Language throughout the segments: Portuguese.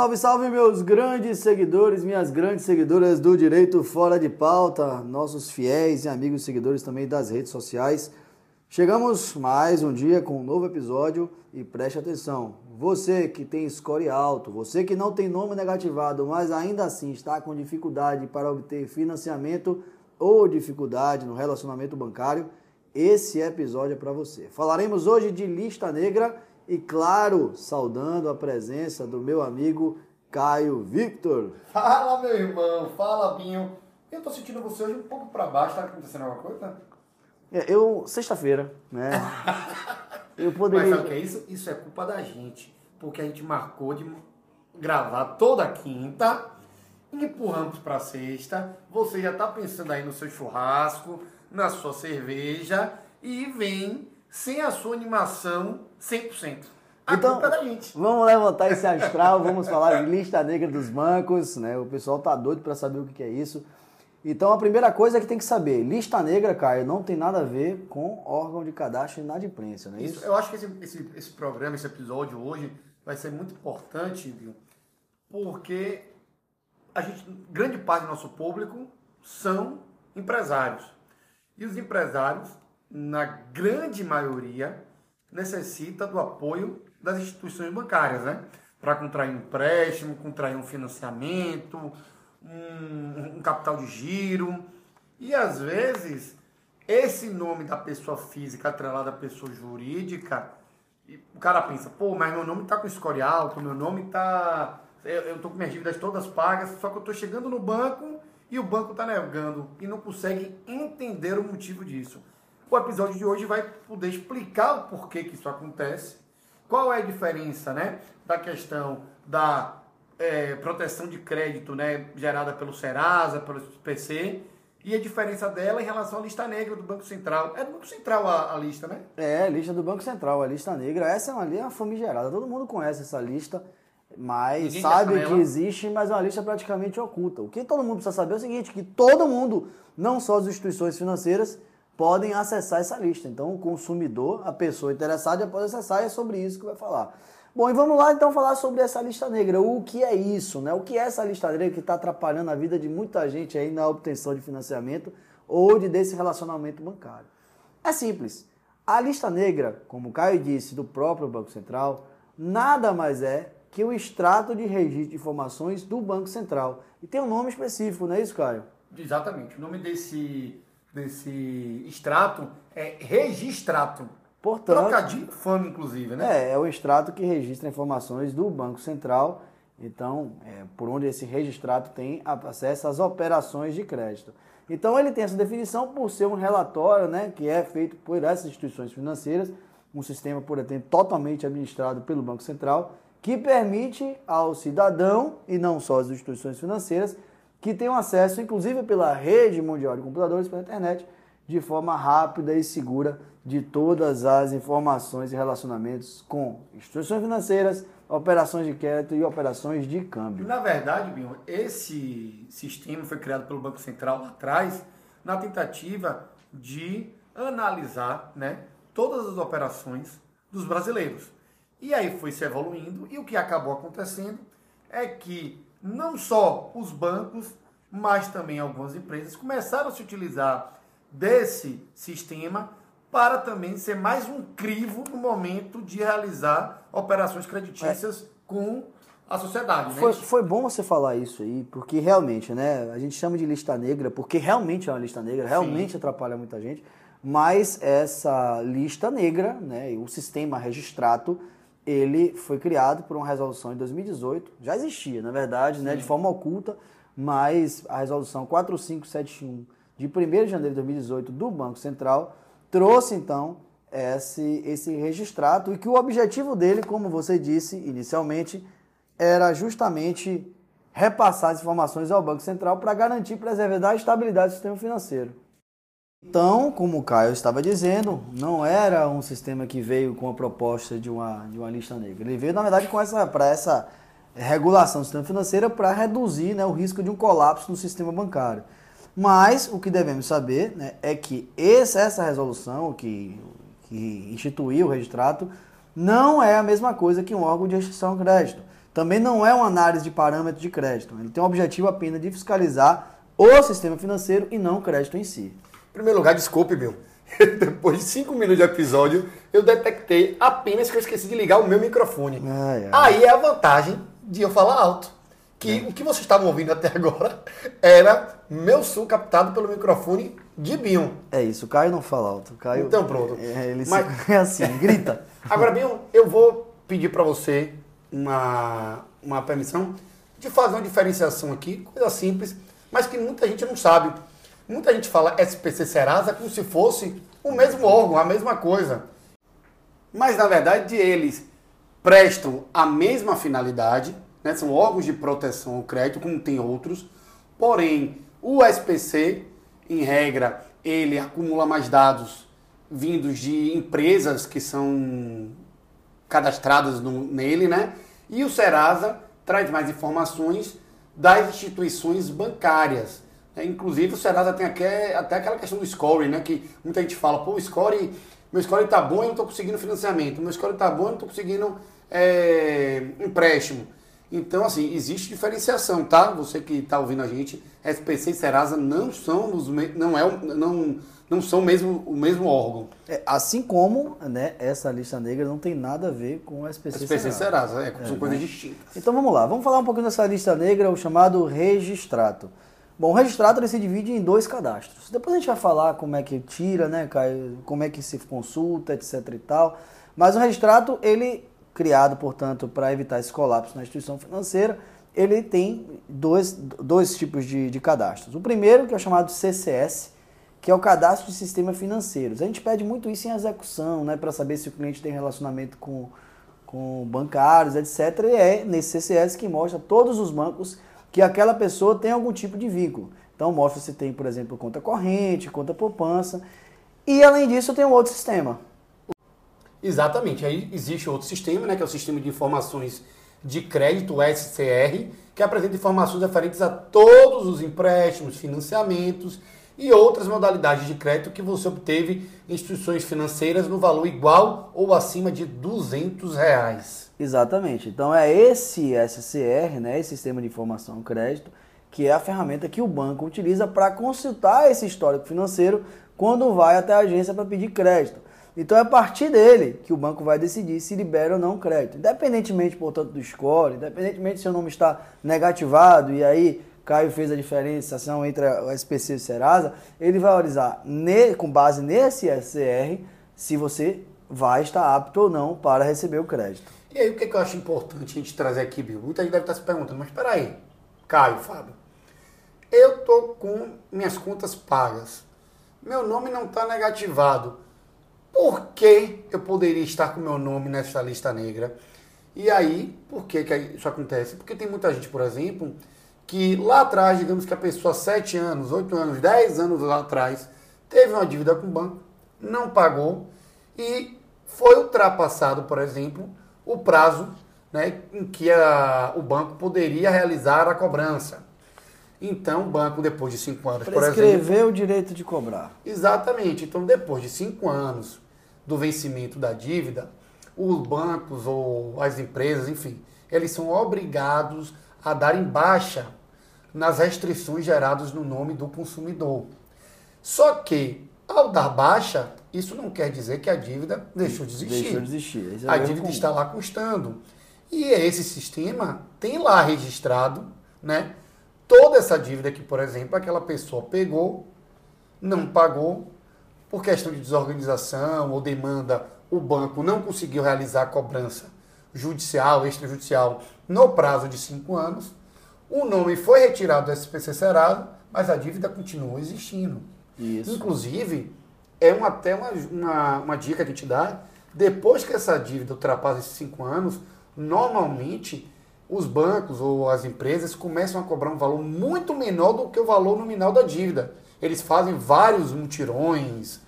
Salve, salve, meus grandes seguidores, minhas grandes seguidoras do Direito Fora de Pauta, nossos fiéis e amigos seguidores também das redes sociais. Chegamos mais um dia com um novo episódio e preste atenção. Você que tem score alto, você que não tem nome negativado, mas ainda assim está com dificuldade para obter financiamento ou dificuldade no relacionamento bancário, esse episódio é para você. Falaremos hoje de lista negra e, claro, saudando a presença do meu amigo Caio Victor. Fala, meu irmão. Fala, Binho. Eu tô sentindo você hoje um pouco para baixo. Tá acontecendo alguma coisa? É, eu, sexta-feira, né? eu poderia... Mas sabe o que é isso? Isso é culpa da gente. Porque a gente marcou de gravar toda quinta, empurramos para sexta. Você já tá pensando aí no seu churrasco, na sua cerveja e vem sem a sua animação 100%. A então, é da gente. Vamos levantar esse astral, vamos falar de lista negra dos bancos, né? O pessoal tá doido para saber o que é isso. Então a primeira coisa que tem que saber, lista negra, Caio, não tem nada a ver com órgão de cadastro e inadimplência, não é isso? isso? Eu acho que esse, esse, esse programa, esse episódio hoje vai ser muito importante, viu? Porque a gente, grande parte do nosso público são empresários. E os empresários, na grande maioria, necessita do apoio das instituições bancárias, né? Para contrair um empréstimo, contrair um financiamento, um, um, capital de giro. E às vezes, esse nome da pessoa física atrelado à pessoa jurídica, o cara pensa, pô, mas meu nome está com score alto, meu nome está. Eu estou com minhas dívidas todas pagas, só que eu estou chegando no banco e o banco está negando e não consegue entender o motivo disso. O episódio de hoje vai poder explicar o porquê que isso acontece, qual é a diferença né, da questão da é, proteção de crédito né, gerada pelo Serasa, pelo PC, e a diferença dela em relação à lista negra do Banco Central. É do Banco Central a, a lista, né? É, a lista do Banco Central, a lista negra. Essa é uma linha famigerada, todo mundo conhece essa lista. Mas Ninguém sabe que existe, mas é uma lista praticamente oculta. O que todo mundo precisa saber é o seguinte, que todo mundo, não só as instituições financeiras, podem acessar essa lista. Então, o consumidor, a pessoa interessada, pode acessar e é sobre isso que vai falar. Bom, e vamos lá então falar sobre essa lista negra. O que é isso, né? O que é essa lista negra que está atrapalhando a vida de muita gente aí na obtenção de financiamento ou de desse relacionamento bancário? É simples. A lista negra, como o Caio disse, do próprio Banco Central, nada mais é que o extrato de registro de informações do Banco Central. E tem um nome específico, não é isso, Caio? Exatamente. O nome desse, desse extrato é registrato. Portanto, Trocadilho fama, inclusive, né? É, é o extrato que registra informações do Banco Central. Então, é, por onde esse registrato tem acesso às operações de crédito. Então, ele tem essa definição por ser um relatório né, que é feito por essas instituições financeiras, um sistema, por exemplo, totalmente administrado pelo Banco Central, que permite ao cidadão, e não só às instituições financeiras, que tenham acesso, inclusive pela rede mundial de computadores, pela internet, de forma rápida e segura de todas as informações e relacionamentos com instituições financeiras, operações de crédito e operações de câmbio. Na verdade, Binho, esse sistema foi criado pelo Banco Central lá atrás na tentativa de analisar né, todas as operações dos brasileiros. E aí foi se evoluindo e o que acabou acontecendo é que não só os bancos, mas também algumas empresas começaram a se utilizar desse sistema para também ser mais um crivo no momento de realizar operações creditícias é. com a sociedade. Né? Foi, foi bom você falar isso aí, porque realmente, né, a gente chama de lista negra, porque realmente é uma lista negra, realmente Sim. atrapalha muita gente, mas essa lista negra, né, o sistema registrato, ele foi criado por uma resolução em 2018, já existia, na verdade, né, de forma oculta, mas a resolução 4571 de 1 de janeiro de 2018 do Banco Central trouxe então esse, esse registrado e que o objetivo dele, como você disse inicialmente, era justamente repassar as informações ao Banco Central para garantir preservar a estabilidade do sistema financeiro. Então, como o Caio estava dizendo, não era um sistema que veio com a proposta de uma, de uma lista negra. Ele veio, na verdade, com essa, para essa regulação do sistema financeiro para reduzir né, o risco de um colapso no sistema bancário. Mas o que devemos saber né, é que essa, essa resolução que, que instituiu o registrato não é a mesma coisa que um órgão de restrição ao crédito. também não é uma análise de parâmetro de crédito. Ele tem o objetivo apenas de fiscalizar o sistema financeiro e não o crédito em si. Em primeiro lugar, desculpe, Bill. Depois de cinco minutos de episódio, eu detectei apenas que eu esqueci de ligar o meu microfone. Ai, ai. Aí é a vantagem de eu falar alto. Que o que vocês estavam ouvindo até agora era meu som captado pelo microfone de Bion. É isso, o Caio não fala alto. Caio, Então pronto. É, ele se- Mas- é assim, grita. Agora, Bion, eu vou pedir para você uma, uma permissão de fazer uma diferenciação aqui, coisa simples, mas que muita gente não sabe. Muita gente fala SPC Serasa como se fosse o mesmo órgão, a mesma coisa. Mas na verdade eles prestam a mesma finalidade, né? são órgãos de proteção ao crédito, como tem outros, porém o SPC, em regra, ele acumula mais dados vindos de empresas que são cadastradas no- nele, né? E o Serasa traz mais informações das instituições bancárias. Né? Inclusive o Serasa tem até, até aquela questão do score, né? Que muita gente fala, pô, o score, meu score tá bom e eu não tô conseguindo financiamento, meu score tá bom e não tô conseguindo é, empréstimo. Então, assim, existe diferenciação, tá? Você que está ouvindo a gente, SPC e Serasa não são os não é o- não não são mesmo o mesmo órgão. É, assim como né, essa lista negra não tem nada a ver com o SPC, SPC e Serasa. Serasa, é, são coisas distintas. Então vamos lá, vamos falar um pouquinho dessa lista negra, o chamado registrato. Bom, o registrato ele se divide em dois cadastros. Depois a gente vai falar como é que tira, né, como é que se consulta, etc e tal. Mas o registrato, ele criado, portanto, para evitar esse colapso na instituição financeira, ele tem dois, dois tipos de, de cadastros. O primeiro, que é o chamado CCS, que é o cadastro de sistemas financeiros. A gente pede muito isso em execução, né, para saber se o cliente tem relacionamento com, com bancários, etc. E é nesse CCS que mostra todos os bancos que aquela pessoa tem algum tipo de vínculo. Então mostra se tem, por exemplo, conta corrente, conta poupança. E além disso tem um outro sistema. Exatamente. Aí existe outro sistema, né, que é o Sistema de Informações de Crédito, o SCR, que apresenta informações referentes a todos os empréstimos, financiamentos e outras modalidades de crédito que você obteve em instituições financeiras no valor igual ou acima de 200 reais. Exatamente. Então é esse SCR, né, esse Sistema de Informação Crédito, que é a ferramenta que o banco utiliza para consultar esse histórico financeiro quando vai até a agência para pedir crédito. Então é a partir dele que o banco vai decidir se libera ou não crédito. Independentemente, portanto, do score, independentemente se o nome está negativado e aí Caio fez a diferenciação entre o SPC e o Serasa, ele vai analisar com base nesse SCR se você vai estar apto ou não para receber o crédito. E aí o que, é que eu acho importante a gente trazer aqui, Bill? Muita gente deve estar se perguntando, mas espera aí, Caio, Fábio, eu tô com minhas contas pagas, meu nome não está negativado, por que eu poderia estar com meu nome nessa lista negra? E aí, por que, que isso acontece? Porque tem muita gente, por exemplo, que lá atrás, digamos que a pessoa 7 anos, 8 anos, 10 anos lá atrás, teve uma dívida com o banco, não pagou e foi ultrapassado, por exemplo, o prazo né, em que a- o banco poderia realizar a cobrança. Então, o banco, depois de 5 anos, por exemplo, Prescrever o direito de cobrar. Exatamente. Então, depois de cinco anos do vencimento da dívida, os bancos ou as empresas, enfim, eles são obrigados a darem baixa nas restrições geradas no nome do consumidor. Só que, ao dar baixa, isso não quer dizer que a dívida deixou de existir. Deixou de existir. Esse é A dívida está lá constando. E esse sistema tem lá registrado, né? Toda essa dívida que, por exemplo, aquela pessoa pegou, não pagou, por questão de desorganização ou demanda, o banco não conseguiu realizar a cobrança judicial, extrajudicial, no prazo de cinco anos. O nome foi retirado do SPC Serasa, mas a dívida continua existindo. Isso. Inclusive, é uma, até uma, uma, uma dica que te dá, depois que essa dívida ultrapassa esses cinco anos, normalmente os bancos ou as empresas começam a cobrar um valor muito menor do que o valor nominal da dívida. Eles fazem vários mutirões,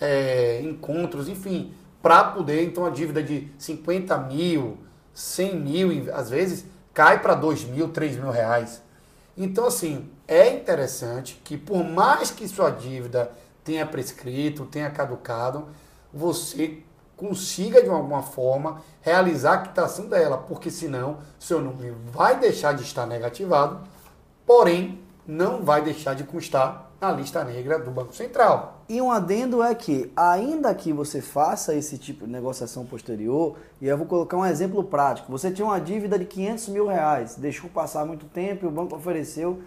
é, encontros, enfim, para poder, então a dívida de 50 mil, 100 mil, às vezes cai para 2 mil, 3 mil reais. Então, assim, é interessante que por mais que sua dívida tenha prescrito, tenha caducado, você consiga de alguma forma realizar a quitação dela, porque senão seu nome vai deixar de estar negativado, porém não vai deixar de constar na lista negra do Banco Central. E um adendo é que, ainda que você faça esse tipo de negociação posterior, e eu vou colocar um exemplo prático, você tinha uma dívida de 500 mil reais, deixou passar muito tempo e o banco ofereceu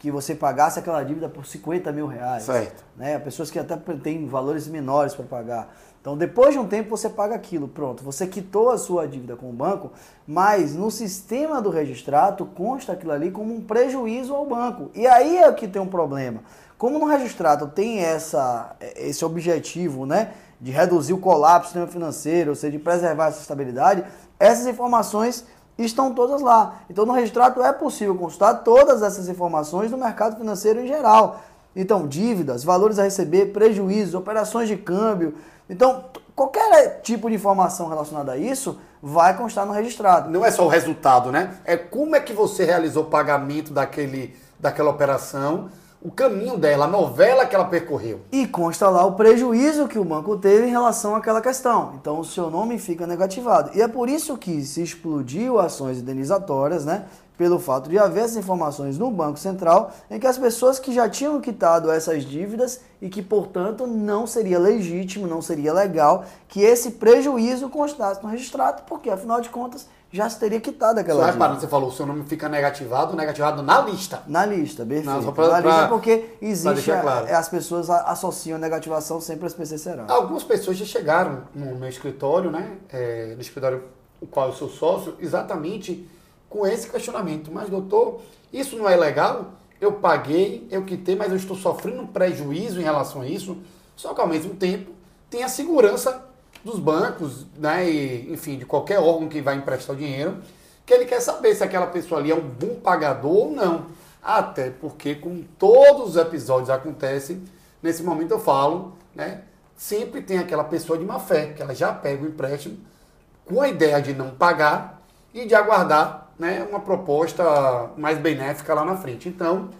que você pagasse aquela dívida por 50 mil reais. Certo. Né? Pessoas que até têm valores menores para pagar. Então, depois de um tempo, você paga aquilo. Pronto, você quitou a sua dívida com o banco, mas no sistema do registrato consta aquilo ali como um prejuízo ao banco. E aí é que tem um problema. Como no registrato tem essa, esse objetivo né, de reduzir o colapso do sistema financeiro, ou seja, de preservar essa estabilidade, essas informações estão todas lá. Então, no registrato é possível consultar todas essas informações do mercado financeiro em geral. Então, dívidas, valores a receber, prejuízos, operações de câmbio. Então, qualquer tipo de informação relacionada a isso vai constar no registrado. Não é só o resultado, né? É como é que você realizou o pagamento daquele, daquela operação o caminho dela, a novela que ela percorreu. E consta lá o prejuízo que o banco teve em relação àquela questão. Então o seu nome fica negativado. E é por isso que se explodiu ações indenizatórias, né? Pelo fato de haver essas informações no Banco Central, em que as pessoas que já tinham quitado essas dívidas e que, portanto, não seria legítimo, não seria legal que esse prejuízo constasse no registrado, porque, afinal de contas, já se teria quitado aquela Só reparando, você falou, o seu nome fica negativado, negativado na lista. Na lista, perfeito. Não, pra, na pra, lista porque existe, claro. É, as pessoas associam negativação sempre às PC serão. Algumas pessoas já chegaram no meu escritório, né, é, no escritório o qual eu sou sócio, exatamente com esse questionamento. Mas, doutor, isso não é legal? Eu paguei, eu quitei, mas eu estou sofrendo um prejuízo em relação a isso. Só que, ao mesmo tempo, tem a segurança dos bancos, né, e, enfim, de qualquer órgão que vai emprestar o dinheiro, que ele quer saber se aquela pessoa ali é um bom pagador ou não. Até porque, com todos os episódios acontecem, nesse momento eu falo, né, sempre tem aquela pessoa de má fé, que ela já pega o empréstimo com a ideia de não pagar e de aguardar né, uma proposta mais benéfica lá na frente. Então,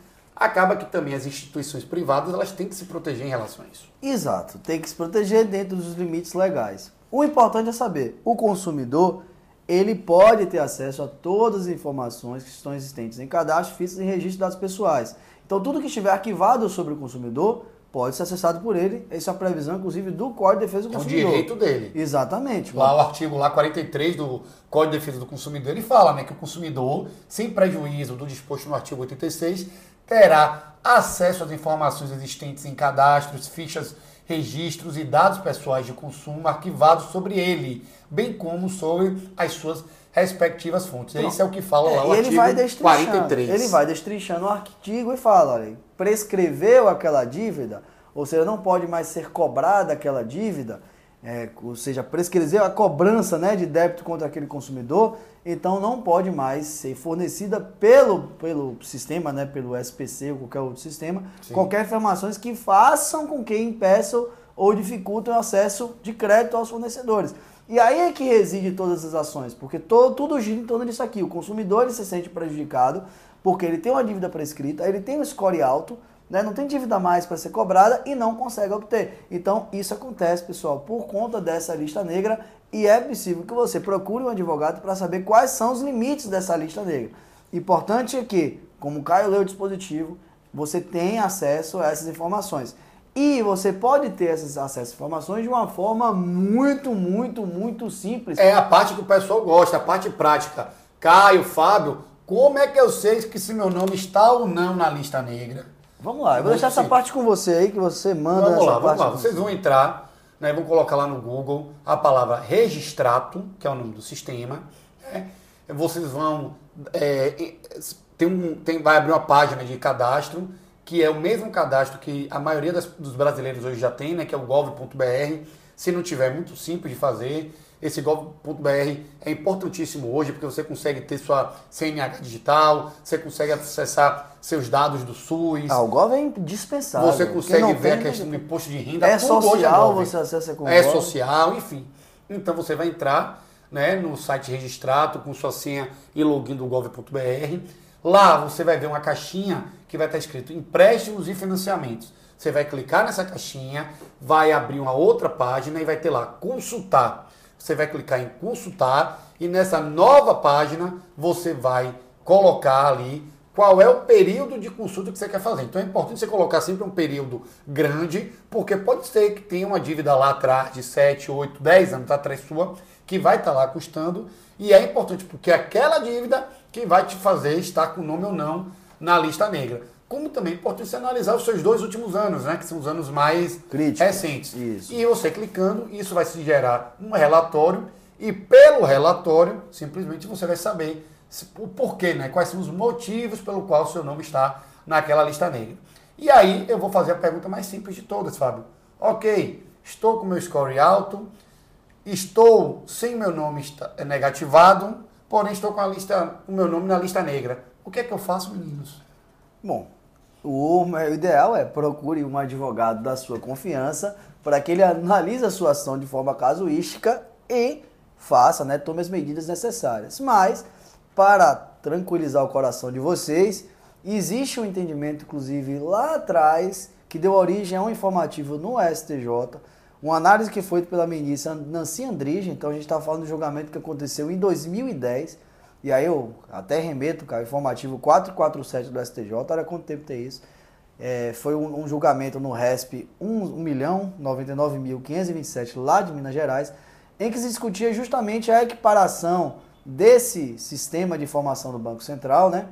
acaba que também as instituições privadas elas têm que se proteger em relação a isso. Exato, tem que se proteger dentro dos limites legais. O importante é saber, o consumidor ele pode ter acesso a todas as informações que estão existentes em cadastro, fichas e registro de dados pessoais. Então tudo que estiver arquivado sobre o consumidor pode ser acessado por ele. Essa é a previsão, inclusive, do Código de Defesa do Consumidor. É o direito dele. Exatamente. Lá o artigo lá 43 do Código de Defesa do Consumidor, ele fala né, que o consumidor, sem prejuízo do disposto no artigo 86, terá acesso às informações existentes em cadastros, fichas, registros e dados pessoais de consumo arquivados sobre ele, bem como sobre as suas respectivas fontes. Não. Isso é o que fala lá é, o ele vai 43. Ele vai destrinchando o artigo e fala, olha, prescreveu aquela dívida, ou seja, não pode mais ser cobrada aquela dívida, é, ou seja, prescreveu a cobrança né, de débito contra aquele consumidor, então não pode mais ser fornecida pelo, pelo sistema, né, pelo SPC ou qualquer outro sistema, Sim. qualquer informações que façam com que impeçam ou dificultem o acesso de crédito aos fornecedores. E aí é que reside todas as ações, porque todo, tudo gira em torno disso aqui. O consumidor ele se sente prejudicado porque ele tem uma dívida prescrita, ele tem um score alto, né, não tem dívida mais para ser cobrada e não consegue obter. Então isso acontece, pessoal, por conta dessa lista negra e é possível que você procure um advogado para saber quais são os limites dessa lista negra. Importante é que, como o Caio leu o dispositivo, você tem acesso a essas informações. E você pode ter esses acessos a informações de uma forma muito, muito, muito simples. É a parte que o pessoal gosta, a parte prática. Caio, Fábio, como é que eu sei que se meu nome está ou não na lista negra? Vamos lá, eu vou deixar essa parte com você aí, que você manda vamos lá. Vamos lá, vocês vão entrar né, vão colocar lá no Google a palavra registrato, que é o nome do sistema. Né? Vocês vão. É, tem um, tem, vai abrir uma página de cadastro, que é o mesmo cadastro que a maioria das, dos brasileiros hoje já tem, né, que é o gov.br. Se não tiver, é muito simples de fazer. Esse gov.br é importantíssimo hoje porque você consegue ter sua CNH digital, você consegue acessar seus dados do SUS. Ah, o gov é indispensável. Você consegue ver a questão do imposto de renda. É social, você acessa com É social, enfim. Então você vai entrar né, no site registrado com sua senha e login do gov.br. Lá você vai ver uma caixinha que vai estar escrito empréstimos e financiamentos. Você vai clicar nessa caixinha, vai abrir uma outra página e vai ter lá consultar. Você vai clicar em consultar e nessa nova página você vai colocar ali qual é o período de consulta que você quer fazer. Então é importante você colocar sempre um período grande, porque pode ser que tenha uma dívida lá atrás de 7, 8, 10 anos atrás sua, que vai estar lá custando, e é importante porque é aquela dívida que vai te fazer estar com o nome ou não na lista negra. Como também é importante você analisar os seus dois últimos anos, né, que são os anos mais Crítico. recentes. Isso. E você clicando, isso vai se gerar um relatório, e pelo relatório, simplesmente você vai saber o porquê, né? Quais são os motivos pelo qual o seu nome está naquela lista negra. E aí eu vou fazer a pergunta mais simples de todas, Fábio. Ok, estou com meu score alto, estou sem meu nome negativado, porém estou com a lista, o meu nome na lista negra. O que é que eu faço, meninos? Bom, o ideal é procure um advogado da sua confiança para que ele analise a sua ação de forma casuística e faça, né, tome as medidas necessárias. Mas para tranquilizar o coração de vocês, existe um entendimento, inclusive, lá atrás, que deu origem a um informativo no STJ, uma análise que foi pela ministra Nancy Andrige, então a gente está falando do julgamento que aconteceu em 2010, e aí eu até remeto, cara, informativo 447 do STJ, olha quanto tempo tem isso. É, foi um, um, julgamento no RESP 1.099.527 lá de Minas Gerais, em que se discutia justamente a equiparação desse sistema de informação do Banco Central, né?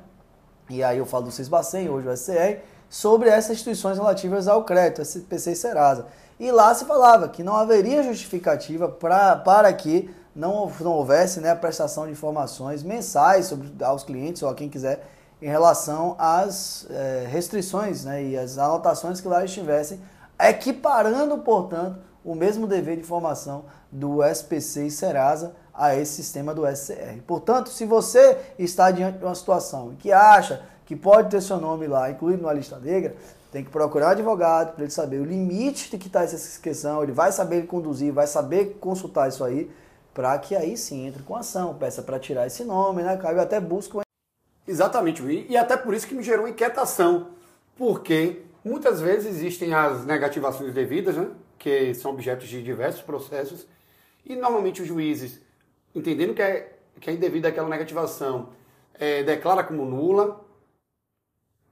E aí eu falo do CISBACEN, hoje o SCR, sobre essas instituições relativas ao crédito, SPC e Serasa. E lá se falava que não haveria justificativa pra, para que não, não houvesse né, a prestação de informações mensais sobre, aos clientes ou a quem quiser em relação às é, restrições né, e as anotações que lá estivessem, equiparando, portanto, o mesmo dever de informação do SPC e Serasa a esse sistema do SCR. Portanto, se você está diante de uma situação que acha que pode ter seu nome lá incluído na lista negra, tem que procurar um advogado para ele saber o limite de que está essa questão, ele vai saber conduzir, vai saber consultar isso aí, para que aí sim entre com ação, peça para tirar esse nome, né, Caio? até busco. Exatamente, e até por isso que me gerou inquietação, porque muitas vezes existem as negativações devidas, né, que são objetos de diversos processos, e normalmente os juízes entendendo que é, que é indevida aquela negativação, é, declara como nula,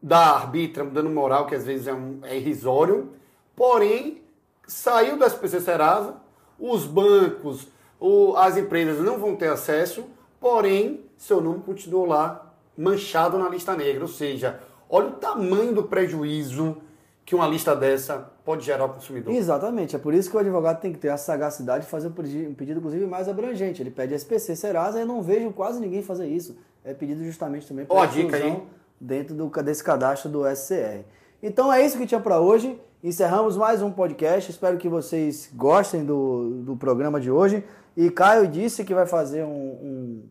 dá arbitra, dando moral, que às vezes é, um, é irrisório, porém, saiu do SPC Serasa, os bancos, o, as empresas não vão ter acesso, porém, seu nome continuou lá manchado na lista negra, ou seja, olha o tamanho do prejuízo que uma lista dessa pode gerar ao consumidor. Exatamente, é por isso que o advogado tem que ter a sagacidade de fazer um pedido, um pedido inclusive, mais abrangente. Ele pede SPC Serasa, eu não vejo quase ninguém fazer isso. É pedido justamente também para a dica aí. dentro do, desse cadastro do SCR. Então é isso que tinha para hoje. Encerramos mais um podcast. Espero que vocês gostem do, do programa de hoje. E Caio disse que vai fazer um, um,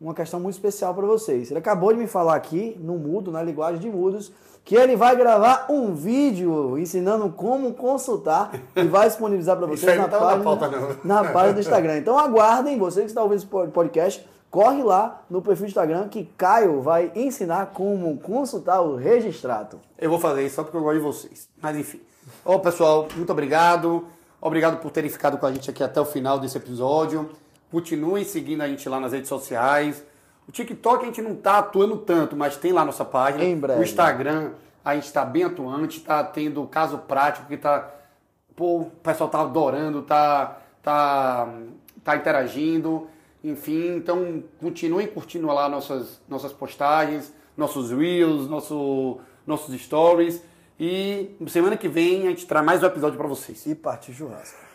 uma questão muito especial para vocês. Ele acabou de me falar aqui, no mudo, na linguagem de mudos, que ele vai gravar um vídeo ensinando como consultar e vai disponibilizar para vocês na página, na, pauta, na página do Instagram. Então aguardem, você que está ouvindo esse podcast, corre lá no perfil do Instagram que Caio vai ensinar como consultar o registrato. Eu vou fazer isso só porque eu gosto de vocês. Mas enfim. Ô pessoal, muito obrigado. Obrigado por terem ficado com a gente aqui até o final desse episódio. Continuem seguindo a gente lá nas redes sociais. O TikTok a gente não está atuando tanto, mas tem lá nossa página. Em breve. O Instagram a gente está bem atuante, está tendo caso prático que tá, pô, o pessoal está adorando, está tá, tá interagindo. Enfim, então continuem curtindo lá nossas, nossas postagens, nossos reels, nosso, nossos stories. E semana que vem a gente traz mais um episódio para vocês. E parte churrasco.